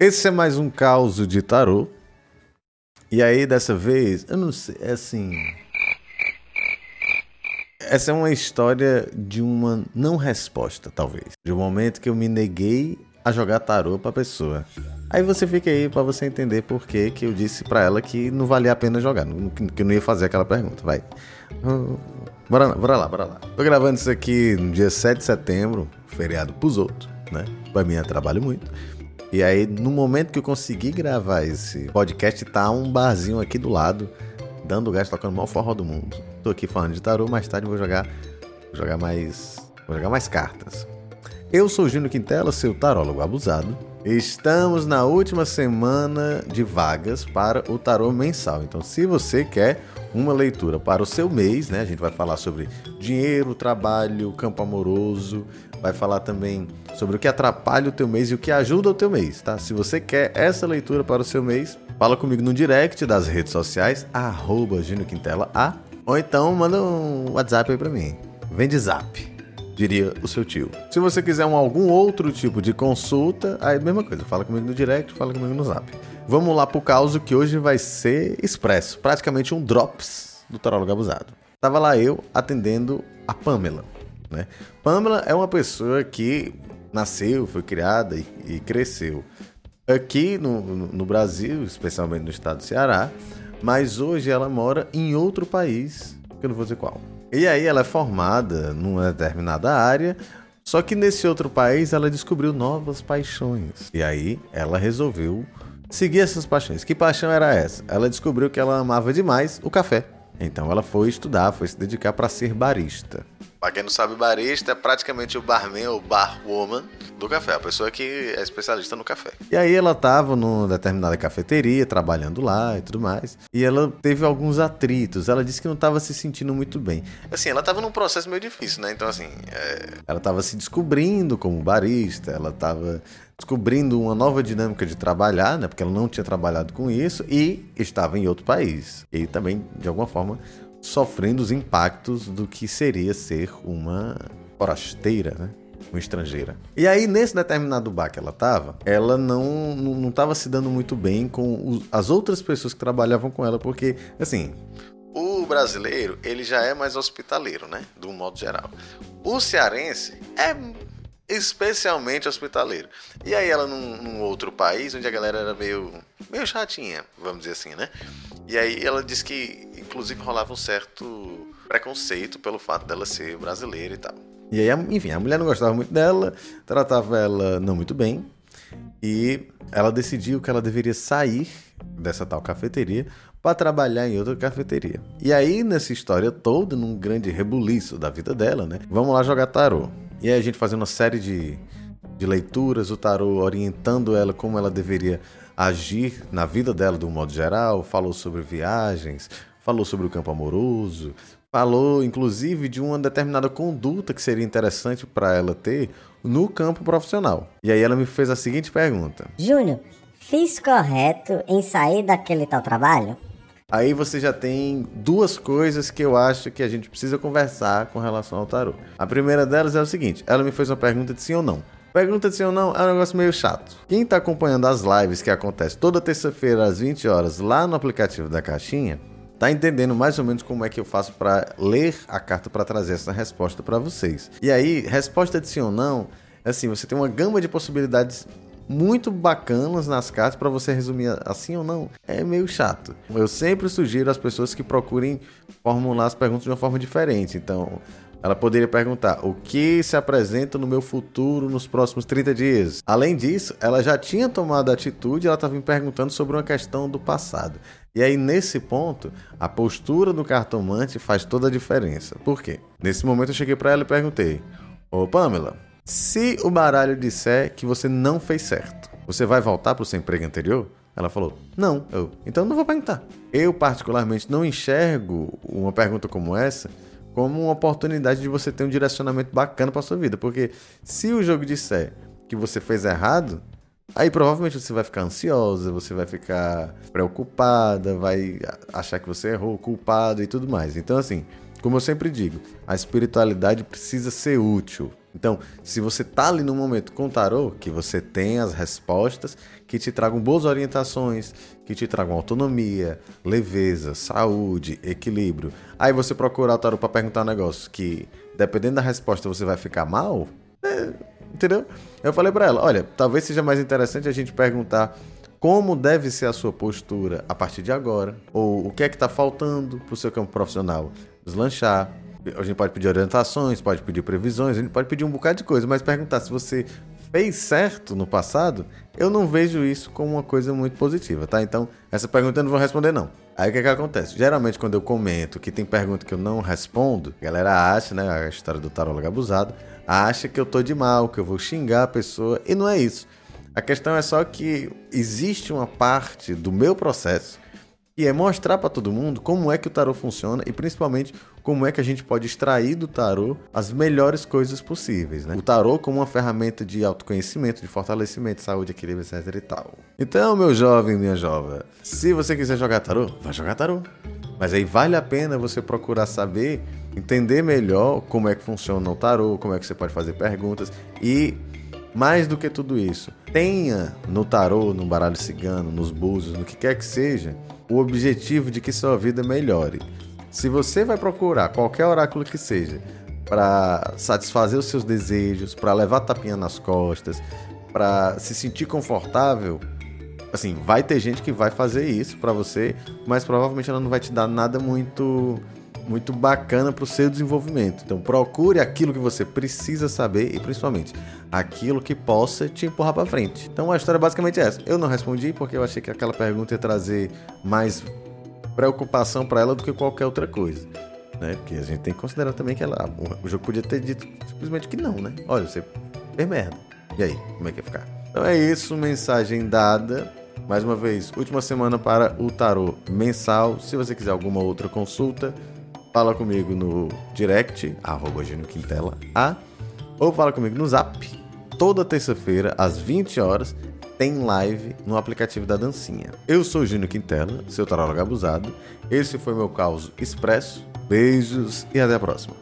Esse é mais um caos de tarô. E aí, dessa vez, eu não sei, é assim. Essa é uma história de uma não resposta, talvez. De um momento que eu me neguei a jogar tarô pra pessoa. Aí você fica aí para você entender por que, que eu disse para ela que não valia a pena jogar, que eu não ia fazer aquela pergunta. Vai. Bora, bora lá, bora lá. Tô gravando isso aqui no dia 7 de setembro, feriado pros outros, né? Pra mim, eu trabalho muito. E aí, no momento que eu consegui gravar esse podcast, tá um barzinho aqui do lado, dando gás, tocando o maior forró do mundo. Tô aqui falando de tarô, mais tarde vou jogar, vou jogar mais, vou jogar mais cartas. Eu sou Júnior Quintela, seu tarólogo abusado. Estamos na última semana de vagas para o tarô mensal. Então, se você quer uma leitura para o seu mês, né? A gente vai falar sobre dinheiro, trabalho, campo amoroso, vai falar também sobre o que atrapalha o teu mês e o que ajuda o teu mês, tá? Se você quer essa leitura para o seu mês, fala comigo no direct das redes sociais, arroba Quintela A, ou então manda um WhatsApp aí para mim. Vem de zap, diria o seu tio. Se você quiser um, algum outro tipo de consulta, aí mesma coisa, fala comigo no direct, fala comigo no zap. Vamos lá pro caos que hoje vai ser expresso, praticamente um drops do tarólogo abusado. Tava lá eu atendendo a Pamela. Né? Pamela é uma pessoa que nasceu, foi criada e, e cresceu aqui no, no, Brasil, especialmente no estado do Ceará, mas hoje ela mora em outro país, que eu não vou dizer qual. E aí ela é formada numa determinada área, só que nesse outro país ela descobriu novas paixões. E aí ela resolveu seguir essas paixões. Que paixão era essa? Ela descobriu que ela amava demais o café. Então ela foi estudar, foi se dedicar para ser barista. Para quem não sabe, barista é praticamente o barman ou barwoman do café, a pessoa que é especialista no café. E aí ela estava numa determinada cafeteria, trabalhando lá e tudo mais, e ela teve alguns atritos. Ela disse que não estava se sentindo muito bem. Assim, ela estava num processo meio difícil, né? Então, assim, é... ela estava se descobrindo como barista, ela estava descobrindo uma nova dinâmica de trabalhar, né? Porque ela não tinha trabalhado com isso e estava em outro país. E também, de alguma forma, sofrendo os impactos do que seria ser uma forasteira, né? Uma estrangeira. E aí, nesse determinado bar que ela estava, ela não, não, estava se dando muito bem com os, as outras pessoas que trabalhavam com ela, porque, assim, o brasileiro, ele já é mais hospitaleiro, né? Um modo geral. O cearense é especialmente hospitaleiro. E aí ela num, num, outro país, onde a galera era meio, meio chatinha, vamos dizer assim, né? E aí ela disse que, inclusive, rolava um certo preconceito pelo fato dela ser brasileira e tal. E aí, enfim, a mulher não gostava muito dela, tratava ela não muito bem, e ela decidiu que ela deveria sair dessa tal cafeteria para trabalhar em outra cafeteria. E aí, nessa história toda, num grande rebuliço da vida dela, né? Vamos lá jogar tarô. E aí a gente fazendo uma série de, de leituras, o tarô orientando ela como ela deveria agir na vida dela de um modo geral, falou sobre viagens, falou sobre o campo amoroso, falou inclusive de uma determinada conduta que seria interessante para ela ter no campo profissional. E aí ela me fez a seguinte pergunta: Júnior, fiz correto em sair daquele tal trabalho? Aí você já tem duas coisas que eu acho que a gente precisa conversar com relação ao tarô. A primeira delas é o seguinte: ela me fez uma pergunta de sim ou não. Pergunta de sim ou não é um negócio meio chato. Quem está acompanhando as lives que acontecem toda terça-feira às 20 horas lá no aplicativo da Caixinha, tá entendendo mais ou menos como é que eu faço para ler a carta para trazer essa resposta para vocês. E aí, resposta de sim ou não, assim, você tem uma gama de possibilidades muito bacanas nas cartas para você resumir assim ou não. É meio chato. Eu sempre sugiro às pessoas que procurem formular as perguntas de uma forma diferente. Então, ela poderia perguntar: o que se apresenta no meu futuro nos próximos 30 dias? Além disso, ela já tinha tomado atitude, ela estava me perguntando sobre uma questão do passado. E aí, nesse ponto, a postura do cartomante faz toda a diferença. Por quê? Nesse momento, eu cheguei para ela e perguntei: Ô Pamela, se o baralho disser que você não fez certo, você vai voltar para o seu emprego anterior? Ela falou: Não, eu. Então não vou perguntar. Eu, particularmente, não enxergo uma pergunta como essa como uma oportunidade de você ter um direcionamento bacana para sua vida. Porque se o jogo disser que você fez errado, aí provavelmente você vai ficar ansiosa, você vai ficar preocupada, vai achar que você errou, culpado e tudo mais. Então, assim, como eu sempre digo, a espiritualidade precisa ser útil. Então, se você tá ali no momento com o tarô, que você tem as respostas que te tragam boas orientações, que te tragam autonomia, leveza, saúde, equilíbrio. Aí você procurar o tarô para perguntar um negócio que, dependendo da resposta, você vai ficar mal, é, entendeu? Eu falei para ela, olha, talvez seja mais interessante a gente perguntar como deve ser a sua postura a partir de agora, ou o que é que está faltando para o seu campo profissional deslanchar. A gente pode pedir orientações, pode pedir previsões, a gente pode pedir um bocado de coisa, mas perguntar se você fez certo no passado, eu não vejo isso como uma coisa muito positiva, tá? Então, essa pergunta eu não vou responder não. Aí o que, é que acontece? Geralmente quando eu comento que tem pergunta que eu não respondo, a galera acha, né, a história do tarólogo abusado, acha que eu tô de mal, que eu vou xingar a pessoa, e não é isso. A questão é só que existe uma parte do meu processo que é mostrar para todo mundo como é que o tarô funciona e principalmente como é que a gente pode extrair do tarô as melhores coisas possíveis, né? O tarô como uma ferramenta de autoconhecimento, de fortalecimento, saúde, equilíbrio, etc e tal. Então, meu jovem, minha jovem, se você quiser jogar tarô, vai jogar tarô. Mas aí vale a pena você procurar saber, entender melhor como é que funciona o tarô, como é que você pode fazer perguntas e mais do que tudo isso, tenha no tarô, no baralho cigano, nos búzios, no que quer que seja, o objetivo de que sua vida melhore. Se você vai procurar qualquer oráculo que seja para satisfazer os seus desejos, para levar tapinha nas costas, para se sentir confortável, assim, vai ter gente que vai fazer isso para você, mas provavelmente ela não vai te dar nada muito muito bacana para o seu desenvolvimento. Então procure aquilo que você precisa saber e principalmente aquilo que possa te empurrar para frente. Então a história é basicamente essa. Eu não respondi porque eu achei que aquela pergunta ia trazer mais preocupação para ela do que qualquer outra coisa. Né? Porque a gente tem que considerar também que ela, o jogo podia ter dito simplesmente que não, né? Olha, você fez merda. E aí, como é que ia ficar? Então é isso, mensagem dada. Mais uma vez, última semana para o tarô mensal. Se você quiser alguma outra consulta, fala comigo no direct, arroba Quintela A, ou fala comigo no zap. Toda terça-feira, às 20 horas, tem live no aplicativo da Dancinha. Eu sou Júnior Quintela, seu tarólogo abusado. Esse foi meu caos expresso. Beijos e até a próxima.